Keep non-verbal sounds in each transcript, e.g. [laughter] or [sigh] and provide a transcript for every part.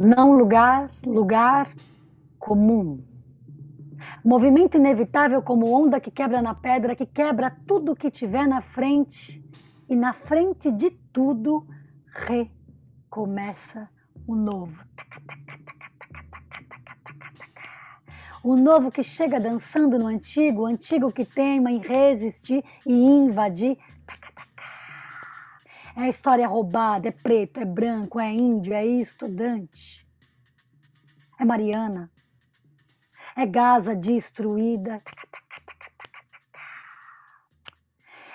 não lugar, lugar comum. Movimento inevitável como onda que quebra na pedra, que quebra tudo que tiver na frente, e na frente de tudo recomeça o novo. O novo que chega dançando no antigo, o antigo que teima em resistir e invadir. É história roubada, é preto, é branco, é índio, é estudante. É Mariana. É Gaza destruída.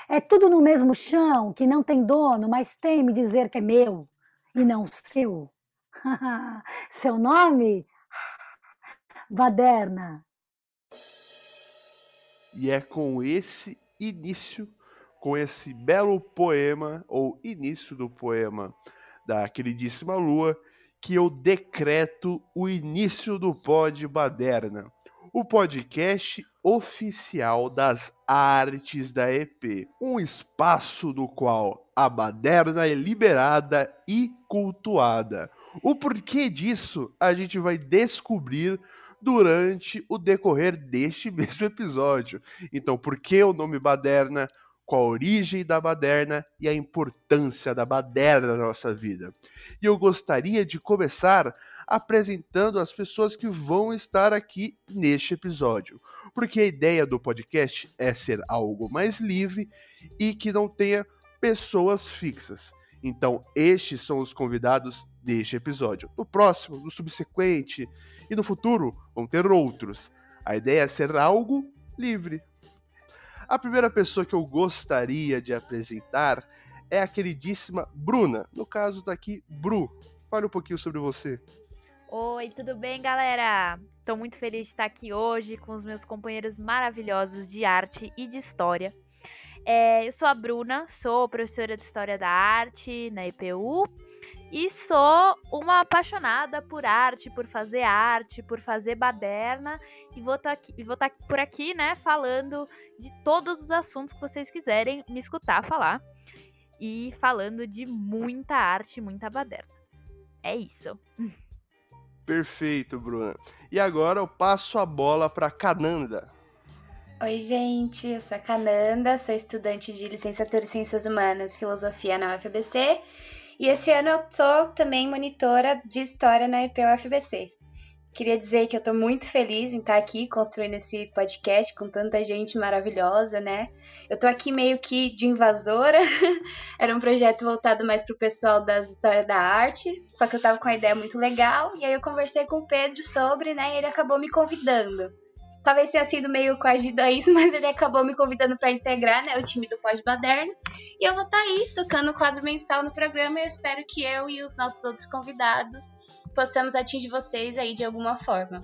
É tudo no mesmo chão, que não tem dono, mas tem me dizer que é meu e não seu. [laughs] Seu nome? Baderna. E é com esse início, com esse belo poema, ou início do poema da queridíssima Lua, que eu decreto o início do Pod Baderna, o podcast oficial das artes da EP, um espaço no qual a baderna é liberada e cultuada. O porquê disso a gente vai descobrir durante o decorrer deste [laughs] mesmo episódio. Então, por que o nome baderna? Qual a origem da baderna e a importância da baderna na nossa vida. E eu gostaria de começar apresentando as pessoas que vão estar aqui neste episódio, porque a ideia do podcast é ser algo mais livre e que não tenha pessoas fixas. Então, estes são os convidados deste episódio. No próximo, no subsequente e no futuro vão ter outros. A ideia é ser algo livre. A primeira pessoa que eu gostaria de apresentar é a queridíssima Bruna. No caso, tá aqui Bru. Fale um pouquinho sobre você. Oi, tudo bem, galera? Estou muito feliz de estar aqui hoje com os meus companheiros maravilhosos de arte e de história. É, eu sou a Bruna, sou professora de História da Arte na EPU e sou uma apaixonada por arte, por fazer arte, por fazer baderna. E vou estar tá tá por aqui, né, falando de todos os assuntos que vocês quiserem me escutar falar. E falando de muita arte, muita baderna. É isso. Perfeito, Bruna. E agora eu passo a bola para Cananda. Oi, gente, eu sou a Cananda, sou estudante de licenciatura em Ciências Humanas e Filosofia na UFBC e esse ano eu sou também monitora de História na IPUFBC. Queria dizer que eu estou muito feliz em estar aqui construindo esse podcast com tanta gente maravilhosa, né? Eu estou aqui meio que de invasora. [laughs] Era um projeto voltado mais para o pessoal das histórias da arte, só que eu estava com uma ideia muito legal e aí eu conversei com o Pedro sobre, né? E ele acabou me convidando. Talvez tenha sido meio coagido a isso, [laughs] mas ele acabou me convidando para integrar né, o time do Pós-Baderno. E eu vou estar tá aí tocando o quadro mensal no programa e eu espero que eu e os nossos outros convidados possamos atingir vocês aí de alguma forma.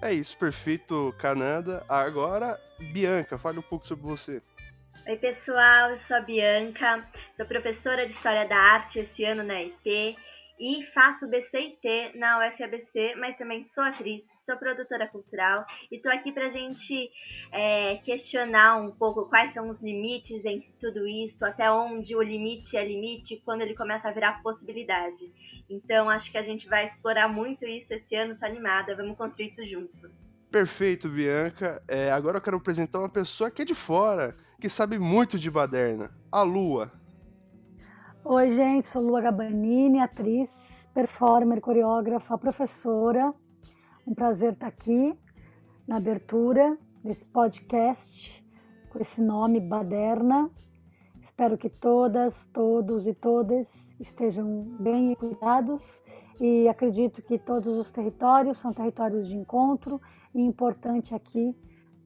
É isso, perfeito, Cananda. Agora, Bianca, fale um pouco sobre você. Oi, pessoal, eu sou a Bianca, sou professora de História da Arte esse ano na EP e faço BCT na UFABC, mas também sou atriz, sou produtora cultural e estou aqui para a gente é, questionar um pouco quais são os limites em tudo isso, até onde o limite é limite quando ele começa a virar possibilidade. Então acho que a gente vai explorar muito isso esse ano, tô animada, vamos construir isso juntos. Perfeito, Bianca. É, agora eu quero apresentar uma pessoa que é de fora, que sabe muito de baderna, a Lua. Oi, gente, sou Lua Gabanini, atriz, performer, coreógrafa, professora um prazer estar aqui na abertura desse podcast com esse nome Baderna. Espero que todas, todos e todas estejam bem cuidados e acredito que todos os territórios são territórios de encontro e importante aqui,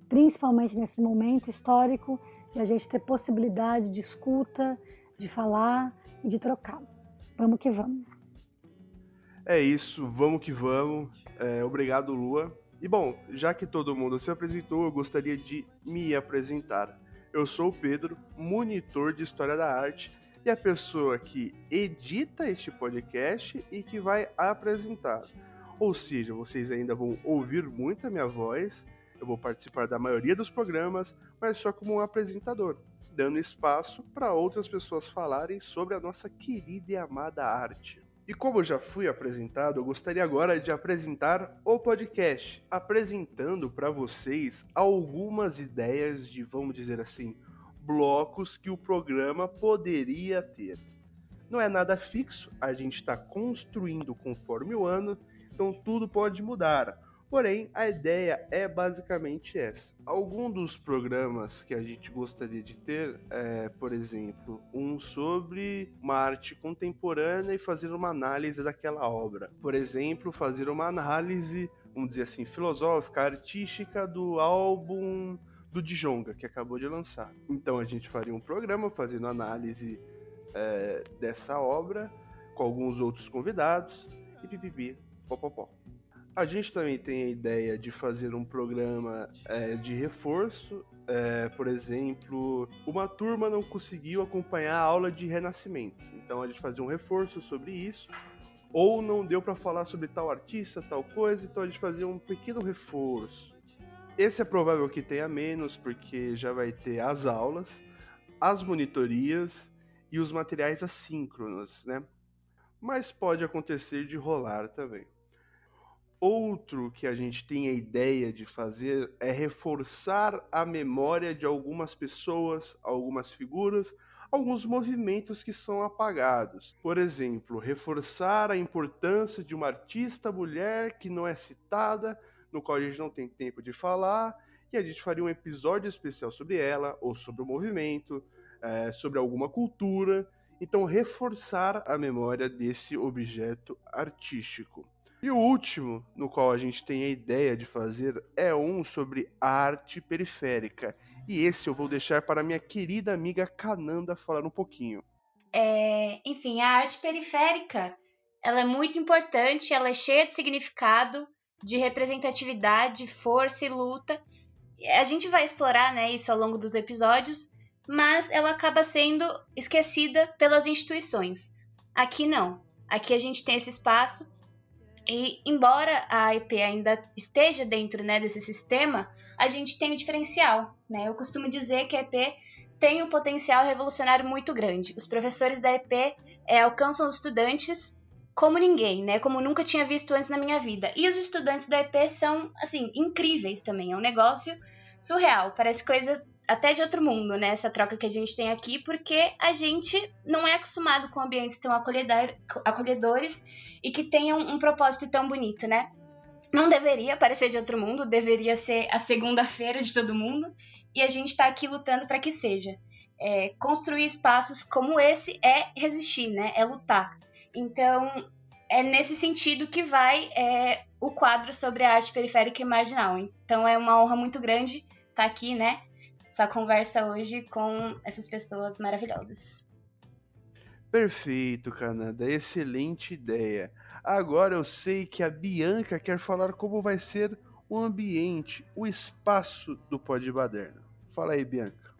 principalmente nesse momento histórico, a gente ter possibilidade de escuta, de falar e de trocar. Vamos que vamos. É isso, vamos que vamos. É, obrigado, Lua. E bom, já que todo mundo se apresentou, eu gostaria de me apresentar. Eu sou o Pedro, monitor de História da Arte e a pessoa que edita este podcast e que vai apresentar. Ou seja, vocês ainda vão ouvir muito a minha voz, eu vou participar da maioria dos programas, mas só como um apresentador, dando espaço para outras pessoas falarem sobre a nossa querida e amada arte. E como já fui apresentado, eu gostaria agora de apresentar o podcast, apresentando para vocês algumas ideias de, vamos dizer assim, blocos que o programa poderia ter. Não é nada fixo, a gente está construindo conforme o ano, então tudo pode mudar. Porém, a ideia é basicamente essa. Algum dos programas que a gente gostaria de ter é, por exemplo, um sobre uma arte contemporânea e fazer uma análise daquela obra. Por exemplo, fazer uma análise, vamos dizer assim, filosófica, artística do álbum do Djonga, que acabou de lançar. Então a gente faria um programa fazendo análise é, dessa obra com alguns outros convidados e pipipi, popopó. A gente também tem a ideia de fazer um programa é, de reforço. É, por exemplo, uma turma não conseguiu acompanhar a aula de renascimento. Então a gente fazer um reforço sobre isso. Ou não deu para falar sobre tal artista, tal coisa, então a gente fazia um pequeno reforço. Esse é provável que tenha menos, porque já vai ter as aulas, as monitorias e os materiais assíncronos, né? Mas pode acontecer de rolar também. Outro que a gente tem a ideia de fazer é reforçar a memória de algumas pessoas, algumas figuras, alguns movimentos que são apagados. Por exemplo, reforçar a importância de uma artista mulher que não é citada, no qual a gente não tem tempo de falar, e a gente faria um episódio especial sobre ela, ou sobre o movimento, é, sobre alguma cultura. Então, reforçar a memória desse objeto artístico. E o último, no qual a gente tem a ideia de fazer, é um sobre arte periférica. E esse eu vou deixar para minha querida amiga Cananda falar um pouquinho. É, enfim, a arte periférica, ela é muito importante, ela é cheia de significado, de representatividade, força e luta. A gente vai explorar né, isso ao longo dos episódios, mas ela acaba sendo esquecida pelas instituições. Aqui não. Aqui a gente tem esse espaço e embora a IP ainda esteja dentro né, desse sistema, a gente tem o um diferencial. Né? Eu costumo dizer que a IP tem um potencial revolucionário muito grande. Os professores da IP é, alcançam os estudantes como ninguém, né? Como nunca tinha visto antes na minha vida. E os estudantes da EP são, assim, incríveis também. É um negócio surreal. Parece coisa até de outro mundo, né? Essa troca que a gente tem aqui, porque a gente não é acostumado com ambientes tão acolhedores e que tenham um propósito tão bonito, né? Não deveria parecer de outro mundo, deveria ser a segunda-feira de todo mundo, e a gente está aqui lutando para que seja. É, construir espaços como esse é resistir, né? É lutar. Então, é nesse sentido que vai é, o quadro sobre a arte periférica e marginal. Então, é uma honra muito grande estar tá aqui, né? Essa conversa hoje com essas pessoas maravilhosas. Perfeito, Canada. Excelente ideia. Agora eu sei que a Bianca quer falar como vai ser o ambiente, o espaço do Pod Baderna. Fala aí, Bianca.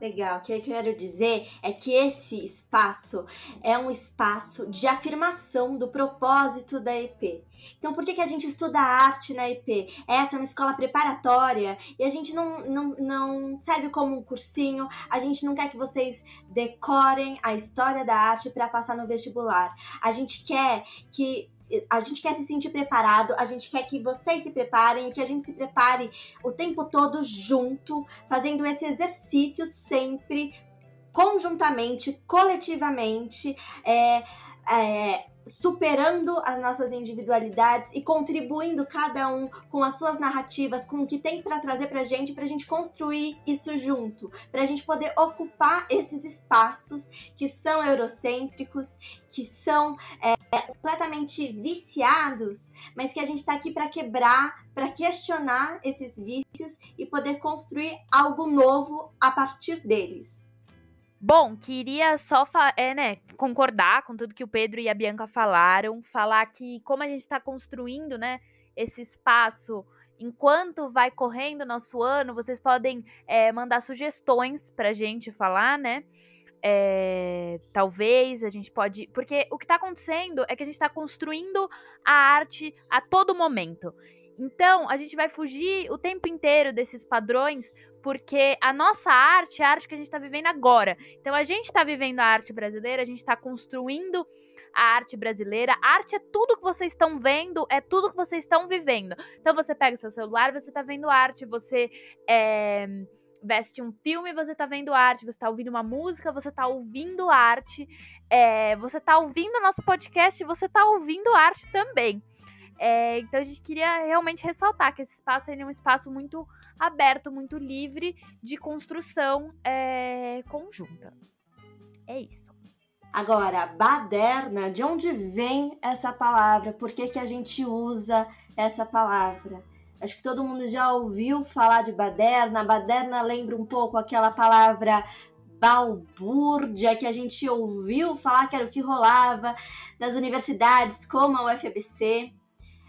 Legal, o que eu quero dizer é que esse espaço é um espaço de afirmação do propósito da EP. Então, por que, que a gente estuda arte na EP? Essa é uma escola preparatória e a gente não, não, não serve como um cursinho, a gente não quer que vocês decorem a história da arte para passar no vestibular. A gente quer que a gente quer se sentir preparado, a gente quer que vocês se preparem e que a gente se prepare o tempo todo junto, fazendo esse exercício sempre conjuntamente, coletivamente, é, é, superando as nossas individualidades e contribuindo cada um com as suas narrativas, com o que tem para trazer para gente, para a gente construir isso junto, para a gente poder ocupar esses espaços que são eurocêntricos, que são é, completamente viciados, mas que a gente está aqui para quebrar, para questionar esses vícios e poder construir algo novo a partir deles. Bom, queria só é, né, concordar com tudo que o Pedro e a Bianca falaram, falar que como a gente está construindo né, esse espaço enquanto vai correndo nosso ano, vocês podem é, mandar sugestões para a gente falar, né? É, talvez a gente pode. Porque o que está acontecendo é que a gente está construindo a arte a todo momento. Então, a gente vai fugir o tempo inteiro desses padrões, porque a nossa arte é a arte que a gente está vivendo agora. Então, a gente está vivendo a arte brasileira, a gente está construindo a arte brasileira. A arte é tudo que vocês estão vendo, é tudo que vocês estão vivendo. Então, você pega o seu celular, você está vendo arte, você é, veste um filme, você está vendo arte, você está ouvindo uma música, você está ouvindo arte, é, você está ouvindo nosso podcast, você está ouvindo arte também. É, então a gente queria realmente ressaltar que esse espaço é um espaço muito aberto, muito livre de construção é, conjunta. É isso. Agora, baderna, de onde vem essa palavra? Por que, que a gente usa essa palavra? Acho que todo mundo já ouviu falar de baderna. Baderna lembra um pouco aquela palavra balbúrdia que a gente ouviu falar que era o que rolava nas universidades, como a UFABC.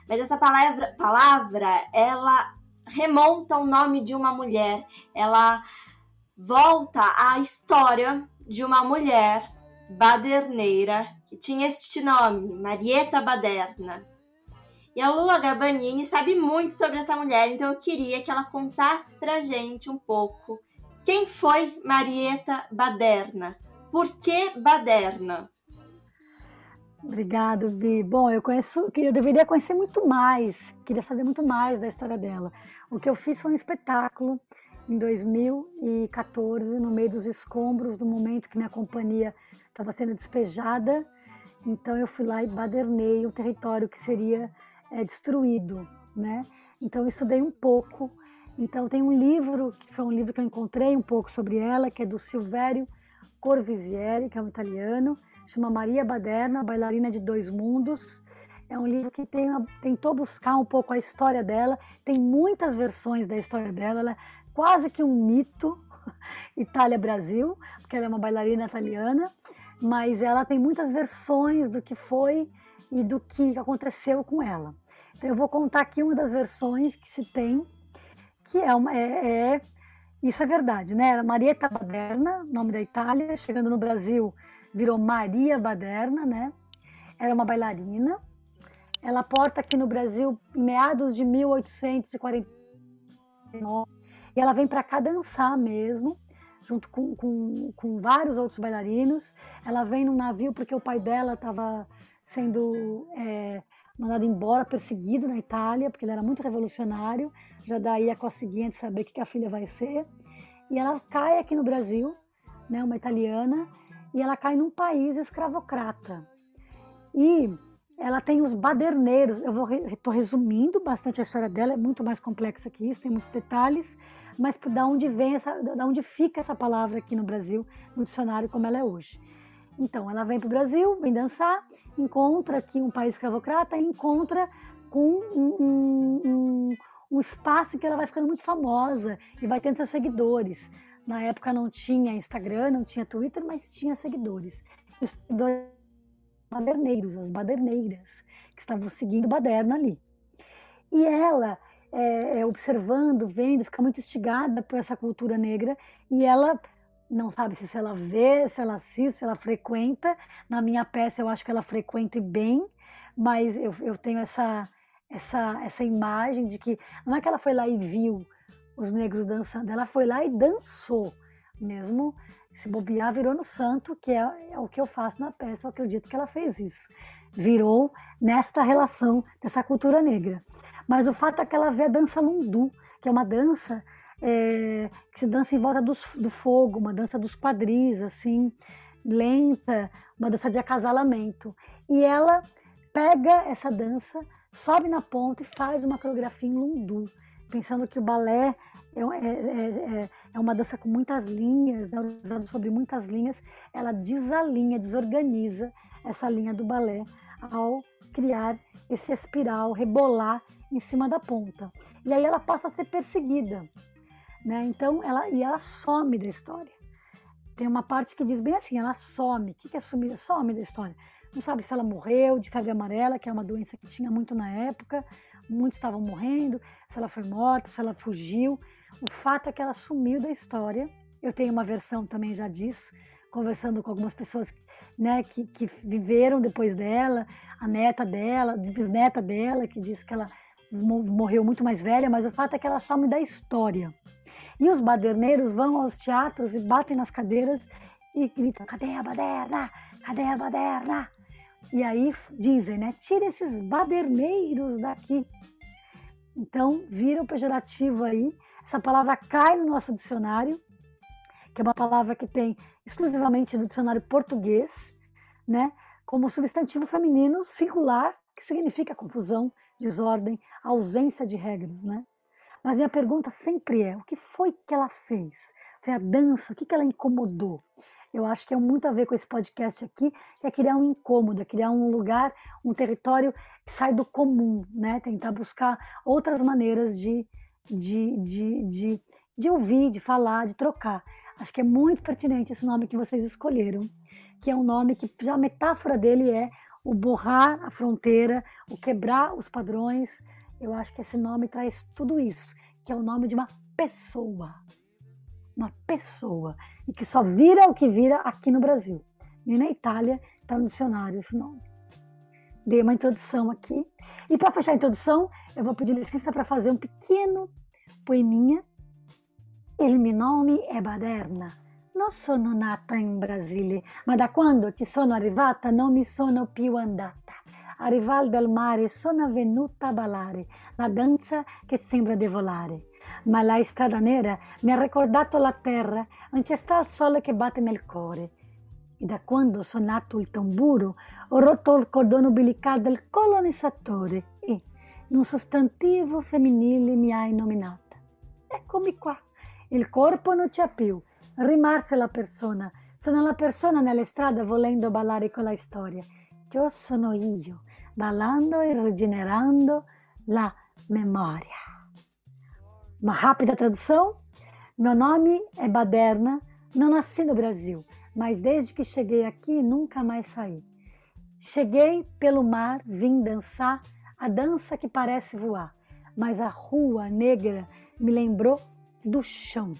Mas essa palavra, palavra ela remonta ao nome de uma mulher. Ela volta à história de uma mulher baderneira que tinha este nome, Marieta Baderna. E a Lula Gabanini sabe muito sobre essa mulher, então eu queria que ela contasse pra gente um pouco quem foi Marieta Baderna. Por que Baderna? Obrigado, Vi. Bom, eu conheço, eu deveria conhecer muito mais, queria saber muito mais da história dela. O que eu fiz foi um espetáculo em 2014, no meio dos escombros, do momento que minha companhia estava sendo despejada. Então eu fui lá e badernei um território que seria é, destruído, né? Então eu estudei um pouco. Então tem um livro que foi um livro que eu encontrei um pouco sobre ela, que é do Silvério Corvisieri, que é um italiano chama Maria Baderna, Bailarina de Dois Mundos. É um livro que tem, tentou buscar um pouco a história dela, tem muitas versões da história dela, ela é quase que um mito [laughs] Itália-Brasil, porque ela é uma bailarina italiana, mas ela tem muitas versões do que foi e do que aconteceu com ela. Então eu vou contar aqui uma das versões que se tem, que é uma é, é isso é verdade, né? Marietta Baderna, nome da Itália, chegando no Brasil virou Maria Baderna, né? Era uma bailarina. Ela porta aqui no Brasil em meados de 1849 e ela vem para cá dançar mesmo, junto com, com, com, vários outros bailarinos. Ela vem no navio porque o pai dela estava sendo é, mandado embora, perseguido na Itália, porque ele era muito revolucionário. Já daí a conseguinte saber o que a filha vai ser. E ela cai aqui no Brasil, né, uma italiana, e ela cai num país escravocrata. E ela tem os baderneiros. Eu estou resumindo bastante a história dela, é muito mais complexa que isso, tem muitos detalhes, mas da onde vem essa, da onde fica essa palavra aqui no Brasil, no dicionário como ela é hoje. Então, ela vem para o Brasil, vem dançar, encontra aqui um país escravocrata e encontra com um, um, um, um espaço que ela vai ficando muito famosa e vai tendo seus seguidores. Na época não tinha Instagram, não tinha Twitter, mas tinha seguidores. Os seguidores baderneiros, as baderneiras, que estavam seguindo Baderna ali. E ela, é, é, observando, vendo, fica muito instigada por essa cultura negra e ela não sabe se ela vê, se ela assiste, se ela frequenta. Na minha peça eu acho que ela frequenta bem, mas eu, eu tenho essa, essa, essa imagem de que não é que ela foi lá e viu os negros dançando. Ela foi lá e dançou, mesmo se bobear, virou no santo, que é, é, o que eu faço na peça. Eu acredito que ela fez isso. Virou nesta relação dessa cultura negra. Mas o fato é que ela vê a dança lundu, que é uma dança é, que se dança em volta do, do fogo, uma dança dos quadris, assim, lenta, uma dança de acasalamento. E ela pega essa dança, sobe na ponta e faz uma coreografia em lundu pensando que o balé é, é, é, é uma dança com muitas linhas, né, sobre muitas linhas, ela desalinha, desorganiza essa linha do balé ao criar esse espiral, rebolar em cima da ponta. E aí ela passa a ser perseguida, né? Então ela e ela some da história. Tem uma parte que diz bem assim, ela some. O que é sumir? Some da história. Não sabe se ela morreu de febre amarela, que é uma doença que tinha muito na época muitos estavam morrendo, se ela foi morta, se ela fugiu. O fato é que ela sumiu da história. Eu tenho uma versão também já disso, conversando com algumas pessoas né, que, que viveram depois dela, a neta dela, bisneta dela, que disse que ela morreu muito mais velha, mas o fato é que ela some da história. E os baderneiros vão aos teatros e batem nas cadeiras e gritam: cadê a baderna? Cadê a baderna? E aí dizem, né? Tira esses baderneiros daqui. Então, vira o pejorativo aí. Essa palavra cai no nosso dicionário, que é uma palavra que tem exclusivamente no dicionário português, né? Como substantivo feminino singular, que significa confusão, desordem, ausência de regras, né? Mas minha pergunta sempre é: o que foi que ela fez? Foi a dança? O que, que ela incomodou? Eu acho que é muito a ver com esse podcast aqui, que é criar um incômodo, é criar um lugar, um território que sai do comum, né? Tentar buscar outras maneiras de, de, de, de, de ouvir, de falar, de trocar. Acho que é muito pertinente esse nome que vocês escolheram, que é um nome que já a metáfora dele é o borrar a fronteira, o quebrar os padrões. Eu acho que esse nome traz tudo isso, que é o nome de uma pessoa. Uma pessoa. E que só vira o que vira aqui no Brasil. Nem na Itália está no dicionário esse nome. Dei uma introdução aqui. E para fechar a introdução, eu vou pedir licença para fazer um pequeno poeminha. Il mio nome è Baderna non sono nata in Brasile, ma da quando ci sono arrivata non mi sono più andata. A rival del mare sono venuta a ballare la danza che sembra di volare. Ma la strada nera mi ha ricordato la terra, il sole che batte nel cuore. E da quando ho suonato il tamburo ho rotto il cordone umbilicale del colonizzatore e, in un sostantivo femminile, mi hai nominata. Eccomi qua, il corpo non c'è più, rimarse la persona. Sono la persona nelle strade volendo ballare con la storia. Io sono io, ballando e rigenerando la memória. Uma rápida tradução? Meu nome é Baderna, não nasci no Brasil, mas desde que cheguei aqui nunca mais saí. Cheguei pelo mar, vim dançar a dança que parece voar, mas a rua negra me lembrou do chão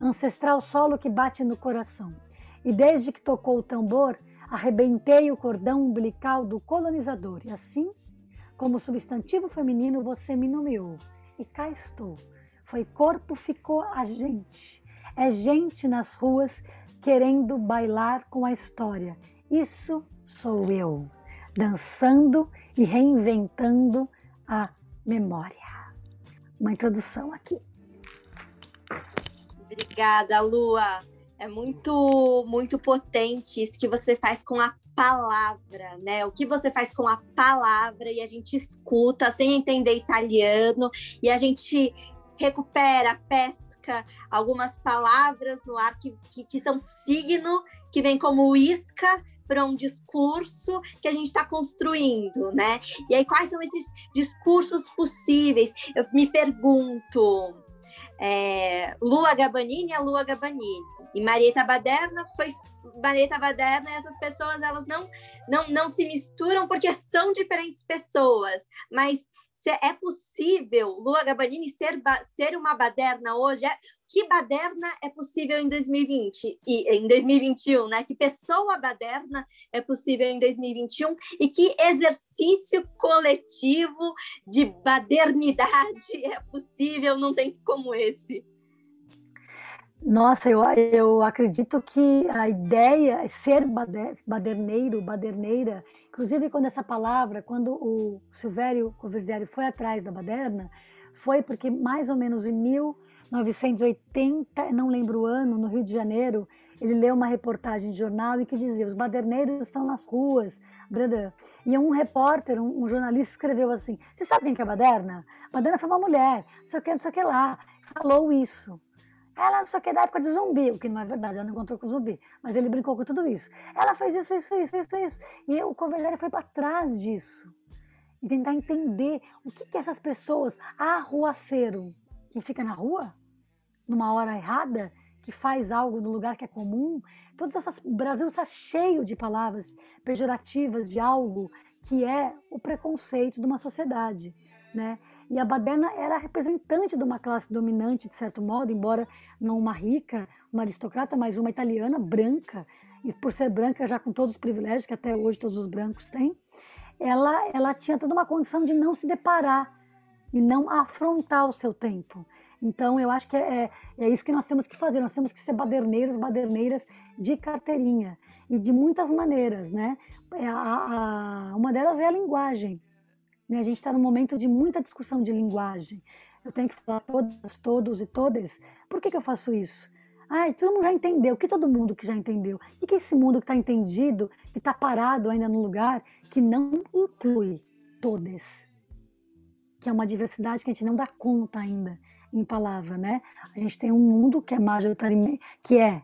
ancestral solo que bate no coração. E desde que tocou o tambor, arrebentei o cordão umbilical do colonizador. E assim, como substantivo feminino, você me nomeou. E cá estou. Foi corpo, ficou a gente. É gente nas ruas querendo bailar com a história. Isso sou eu, dançando e reinventando a memória. Uma introdução aqui. Obrigada, Lua. É muito, muito potente isso que você faz com a palavra, né? O que você faz com a palavra e a gente escuta sem entender italiano e a gente recupera, pesca algumas palavras no ar que, que, que são signo, que vem como isca para um discurso que a gente está construindo, né? E aí, quais são esses discursos possíveis? Eu me pergunto é, Lua Gabanini é Lua Gabanini. E Marieta Baderna foi Marieta Baderna, essas pessoas elas não, não, não se misturam porque são diferentes pessoas, mas é possível Lua Gabanini ser, ser uma baderna hoje? É, que baderna é possível em 2020 e em 2021, né? Que pessoa baderna é possível em 2021 e que exercício coletivo de badernidade é possível num tempo como esse? Nossa, eu, eu acredito que a ideia é ser baderneiro, baderneira, inclusive quando essa palavra, quando o Silvério Coverzieri foi atrás da baderna, foi porque mais ou menos em 1980, não lembro o ano, no Rio de Janeiro, ele leu uma reportagem de jornal e que dizia: os baderneiros estão nas ruas, Bradã. E um repórter, um, jornalista, escreveu assim: Você sabe quem que é a baderna? A baderna foi uma mulher, não sei o que, não sei o que lá. Falou isso. Ela não sei o que da época de zumbi, o que não é verdade, ela não encontrou com zumbi, mas ele brincou com tudo isso. Ela fez isso, isso, isso, isso, isso. E o Convergere foi para trás disso. E tentar entender o que, que essas pessoas, arruaceiro, que fica na rua, numa hora errada, que faz algo no lugar que é comum, todas essas, o Brasil está cheio de palavras pejorativas de algo que é o preconceito de uma sociedade, né? E a Baderna era representante de uma classe dominante, de certo modo, embora não uma rica, uma aristocrata, mas uma italiana branca, e por ser branca já com todos os privilégios que até hoje todos os brancos têm, ela, ela tinha toda uma condição de não se deparar e não afrontar o seu tempo. Então, eu acho que é, é, é isso que nós temos que fazer. Nós temos que ser baderneiros, baderneiras de carteirinha e de muitas maneiras, né? É, a, a, uma delas é a linguagem. Né? A gente está num momento de muita discussão de linguagem. Eu tenho que falar todas, todos e todas. Por que, que eu faço isso? Ah, todo mundo já entendeu. O que todo mundo que já entendeu? E que esse mundo que está entendido, que está parado ainda no lugar, que não inclui todas? Que é uma diversidade que a gente não dá conta ainda em palavra, né? A gente tem um mundo que é majoritariamente, que é,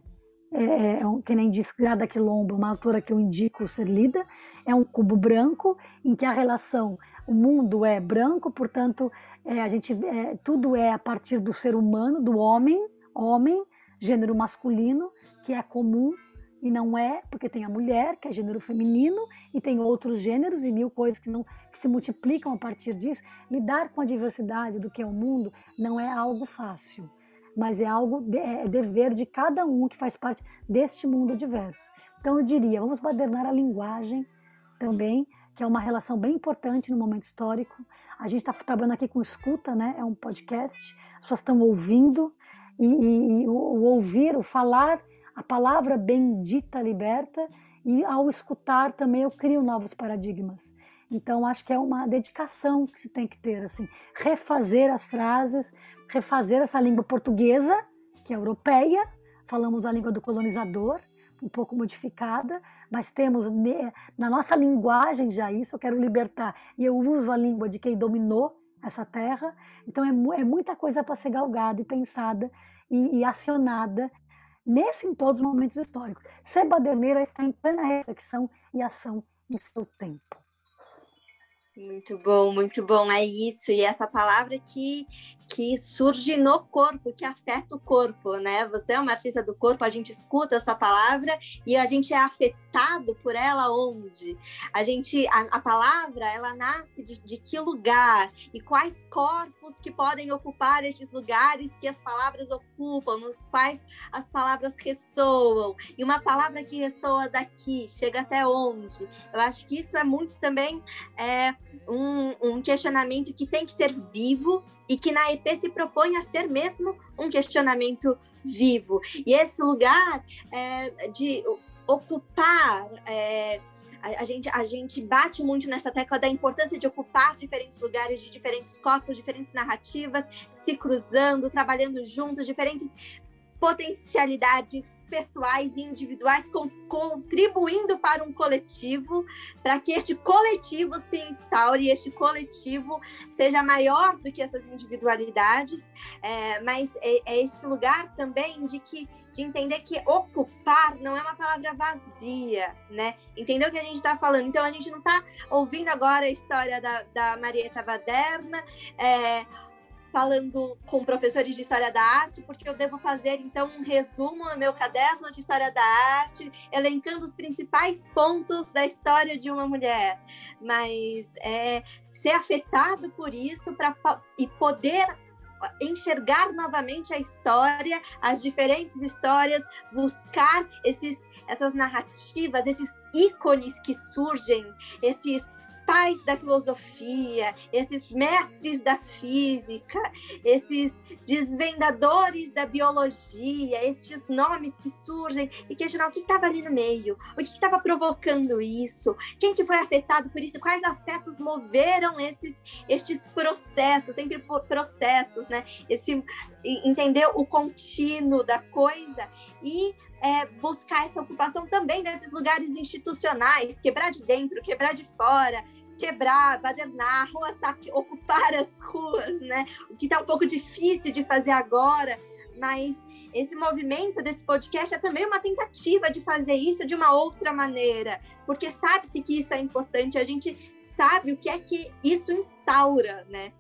é, é, é que nem diz Grada Quilombo, uma autora que eu indico ser lida, é um cubo branco em que a relação, o mundo é branco, portanto, é, a gente, é, tudo é a partir do ser humano, do homem, homem, gênero masculino, que é comum e não é, porque tem a mulher, que é gênero feminino, e tem outros gêneros e mil coisas que, não, que se multiplicam a partir disso. Lidar com a diversidade do que é o mundo não é algo fácil, mas é algo, de, é dever de cada um que faz parte deste mundo diverso. Então eu diria, vamos badernar a linguagem também, que é uma relação bem importante no momento histórico. A gente está trabalhando aqui com escuta, né? É um podcast, as pessoas estão ouvindo, e, e, e o, o ouvir, o falar a palavra bendita liberta e ao escutar também eu crio novos paradigmas. Então acho que é uma dedicação que se tem que ter assim, refazer as frases, refazer essa língua portuguesa, que é europeia, falamos a língua do colonizador, um pouco modificada, mas temos na nossa linguagem já isso, eu quero libertar, e eu uso a língua de quem dominou essa terra, então é, é muita coisa para ser galgada e pensada e, e acionada nesse em todos os momentos históricos. Ser baderneira está em plena reflexão e ação em seu tempo. Muito bom, muito bom, é isso. E essa palavra que, que surge no corpo, que afeta o corpo, né? Você é uma artista do corpo, a gente escuta a sua palavra e a gente é afetado por ela onde? A gente, a, a palavra, ela nasce de, de que lugar? E quais corpos que podem ocupar estes lugares que as palavras ocupam, nos quais as palavras ressoam? E uma palavra que ressoa daqui, chega até onde? Eu acho que isso é muito também... É, um, um questionamento que tem que ser vivo e que na EP se propõe a ser mesmo um questionamento vivo. E esse lugar é, de ocupar. É, a, gente, a gente bate muito nessa tecla da importância de ocupar diferentes lugares, de diferentes corpos, diferentes narrativas, se cruzando, trabalhando juntos, diferentes potencialidades pessoais e individuais com, contribuindo para um coletivo, para que este coletivo se instaure, este coletivo seja maior do que essas individualidades, é, mas é, é esse lugar também de que de entender que ocupar não é uma palavra vazia, né? Entendeu o que a gente está falando? Então a gente não está ouvindo agora a história da, da Marieta Vaderna, é, falando com professores de História da Arte, porque eu devo fazer, então, um resumo no meu caderno de História da Arte, elencando os principais pontos da história de uma mulher. Mas é, ser afetado por isso pra, e poder enxergar novamente a história, as diferentes histórias, buscar esses essas narrativas, esses ícones que surgem, esses pais da filosofia, esses mestres da física, esses desvendadores da biologia, estes nomes que surgem e questionar o que estava ali no meio, o que estava provocando isso, quem que foi afetado por isso, quais afetos moveram esses estes processos, sempre processos, né? Esse entender o contínuo da coisa e é, buscar essa ocupação também desses lugares institucionais, quebrar de dentro, quebrar de fora, quebrar, badernar, rua saque, [laughs] ocupar as ruas, né? O que está um pouco difícil de fazer agora, mas esse movimento desse podcast é também uma tentativa de fazer isso de uma outra maneira, porque sabe-se que isso é importante, a gente sabe o que é que isso instaura, né?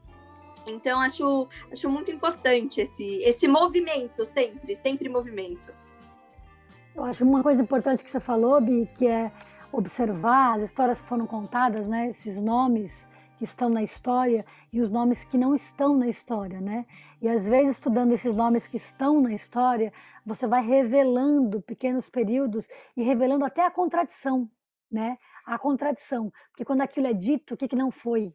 Então acho, acho muito importante esse, esse movimento sempre, sempre movimento. Eu acho uma coisa importante que você falou, Bi, que é observar as histórias que foram contadas, né? Esses nomes que estão na história e os nomes que não estão na história, né? E às vezes estudando esses nomes que estão na história, você vai revelando pequenos períodos e revelando até a contradição, né? A contradição, porque quando aquilo é dito, o que, que não foi?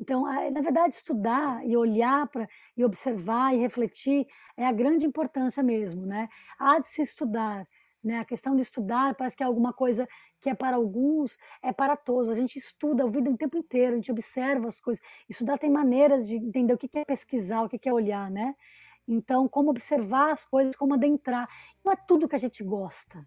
Então, na verdade, estudar e olhar para e observar e refletir é a grande importância mesmo, né? Há de se estudar, né? A questão de estudar parece que é alguma coisa que é para alguns, é para todos. A gente estuda a vida o tempo inteiro, a gente observa as coisas. Estudar tem maneiras de entender o que é pesquisar, o que é olhar, né? Então, como observar as coisas, como adentrar. Não é tudo que a gente gosta,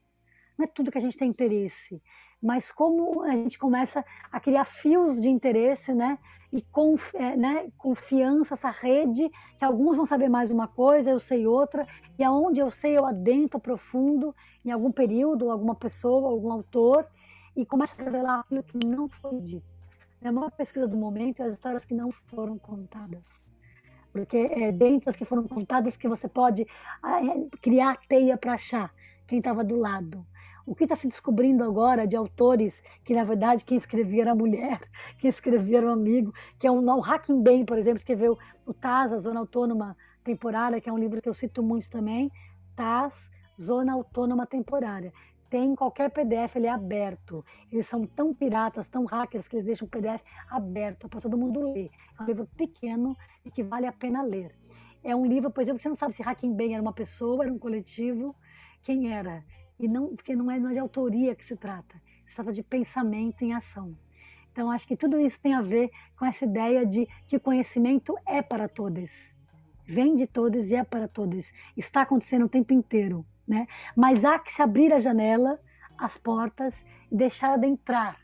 não é tudo que a gente tem interesse, mas como a gente começa a criar fios de interesse, né? E com, é, né, confiança, essa rede, que alguns vão saber mais uma coisa, eu sei outra, e aonde eu sei, eu adentro profundo, em algum período, alguma pessoa, algum autor, e começa a revelar aquilo que não foi dito. A maior pesquisa do momento é as histórias que não foram contadas porque é dentro das que foram contadas que você pode ah, é, criar teia para achar quem estava do lado. O que está se descobrindo agora de autores que, na verdade, quem escrevia era mulher, [laughs] quem escrevia era um amigo, que é um, o Hacking Bem, por exemplo, escreveu o TAS, a Zona Autônoma Temporária, que é um livro que eu cito muito também, TAS, Zona Autônoma Temporária tem qualquer PDF, ele é aberto. Eles são tão piratas, tão hackers, que eles deixam o PDF aberto para todo mundo ler. É um livro pequeno e que vale a pena ler. É um livro, por exemplo, que você não sabe se Hacking Bem era uma pessoa, era um coletivo, quem era. E não, porque não é, não é de autoria que se trata, se trata de pensamento em ação. Então, acho que tudo isso tem a ver com essa ideia de que o conhecimento é para todos. Vem de todos e é para todos. Está acontecendo o tempo inteiro né? Mas há que se abrir a janela, as portas e deixar adentrar,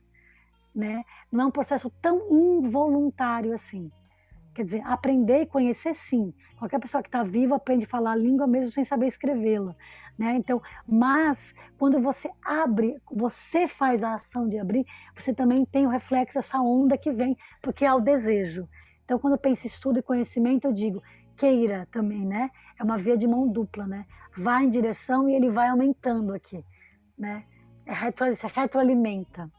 né? Não é um processo tão involuntário assim. Quer dizer, aprender e conhecer, sim. Qualquer pessoa que está viva aprende a falar a língua mesmo sem saber escrevê-la, né? Então, mas quando você abre, você faz a ação de abrir, você também tem o reflexo essa onda que vem, porque há o desejo. Então, quando eu penso em estudo e conhecimento, eu digo queira também, né? É uma via de mão dupla, né? vai em direção e ele vai aumentando aqui, né? É retro, se retroalimenta.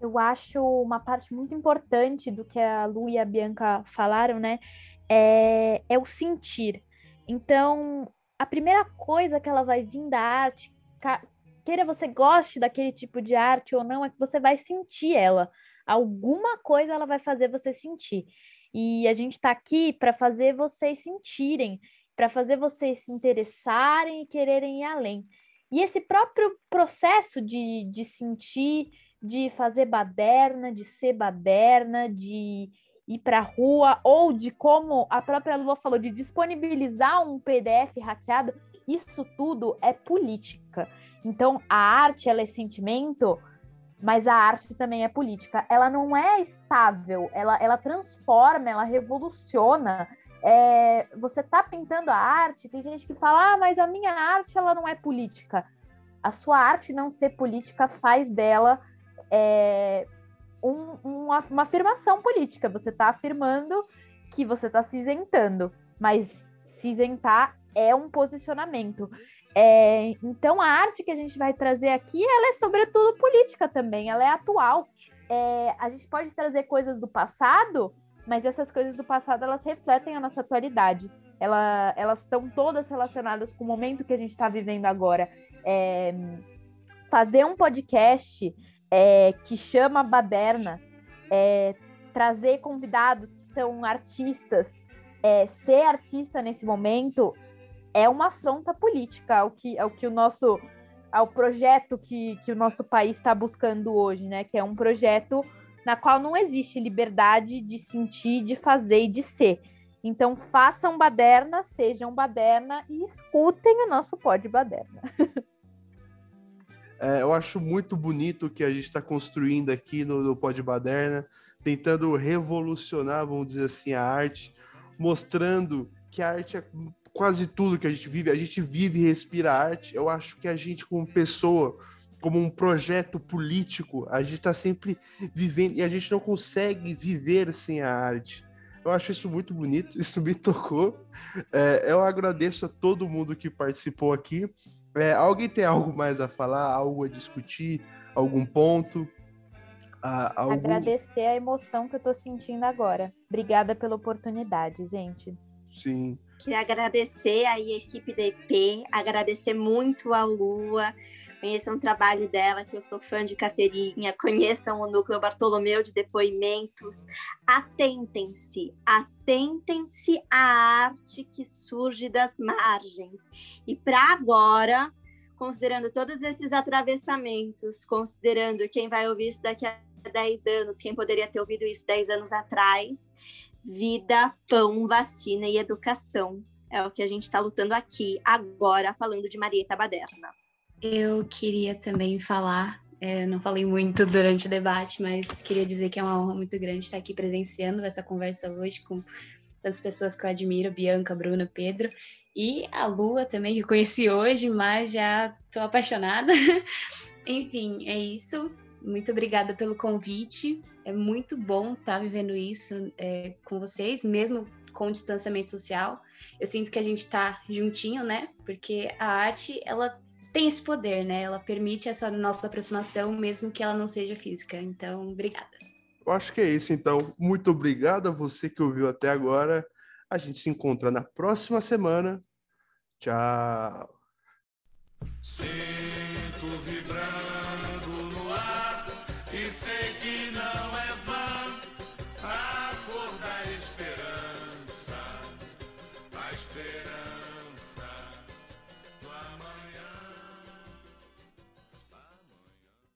Eu acho uma parte muito importante do que a Lu e a Bianca falaram, né? É, é o sentir. Então, a primeira coisa que ela vai vir da arte, queira você goste daquele tipo de arte ou não, é que você vai sentir ela. Alguma coisa ela vai fazer você sentir. E a gente está aqui para fazer vocês sentirem para fazer vocês se interessarem e quererem ir além. E esse próprio processo de, de sentir, de fazer baderna, de ser baderna, de ir para a rua, ou de como a própria Lua falou, de disponibilizar um PDF hackeado, isso tudo é política. Então, a arte, ela é sentimento, mas a arte também é política. Ela não é estável, ela, ela transforma, ela revoluciona, é, você está pintando a arte, tem gente que fala, ah, mas a minha arte ela não é política. A sua arte não ser política faz dela é, um, uma, uma afirmação política. Você está afirmando que você está se isentando, mas se isentar é um posicionamento. É, então a arte que a gente vai trazer aqui, ela é sobretudo política também, ela é atual. É, a gente pode trazer coisas do passado mas essas coisas do passado elas refletem a nossa atualidade. Ela, elas estão todas relacionadas com o momento que a gente está vivendo agora. É, fazer um podcast é, que chama Baderna, é, trazer convidados que são artistas, é, ser artista nesse momento é uma afronta política ao que, ao que o nosso ao projeto que, que o nosso país está buscando hoje, né? Que é um projeto na qual não existe liberdade de sentir, de fazer e de ser. Então façam baderna, sejam baderna e escutem o nosso pod baderna. [laughs] É, eu acho muito bonito o que a gente está construindo aqui no, no Pod Baderna, tentando revolucionar, vamos dizer assim, a arte, mostrando que a arte é quase tudo que a gente vive. A gente vive e respira arte. Eu acho que a gente, como pessoa, como um projeto político, a gente está sempre vivendo e a gente não consegue viver sem a arte. Eu acho isso muito bonito, [laughs] isso me tocou. É, eu agradeço a todo mundo que participou aqui. É, alguém tem algo mais a falar, algo a discutir, algum ponto? A, algum... Agradecer a emoção que eu estou sentindo agora. Obrigada pela oportunidade, gente. Sim. Queria agradecer aí a equipe da EP, agradecer muito a Lua, conheçam o trabalho dela, que eu sou fã de carteirinha, conheçam o Núcleo Bartolomeu de Depoimentos. Atentem-se, atentem-se à arte que surge das margens. E para agora, considerando todos esses atravessamentos, considerando quem vai ouvir isso daqui a 10 anos, quem poderia ter ouvido isso 10 anos atrás, vida, pão, vacina e educação. É o que a gente está lutando aqui agora, falando de Marieta Baderna. Eu queria também falar, é, não falei muito durante o debate, mas queria dizer que é uma honra muito grande estar aqui presenciando essa conversa hoje com tantas pessoas que eu admiro, Bianca, Bruna, Pedro, e a Lua também, que eu conheci hoje, mas já estou apaixonada. [laughs] Enfim, é isso. Muito obrigada pelo convite. É muito bom estar vivendo isso é, com vocês, mesmo com distanciamento social. Eu sinto que a gente está juntinho, né? Porque a arte, ela tem esse poder, né? Ela permite essa nossa aproximação, mesmo que ela não seja física. Então, obrigada. Eu acho que é isso, então. Muito obrigado a você que ouviu até agora. A gente se encontra na próxima semana. Tchau. Sinto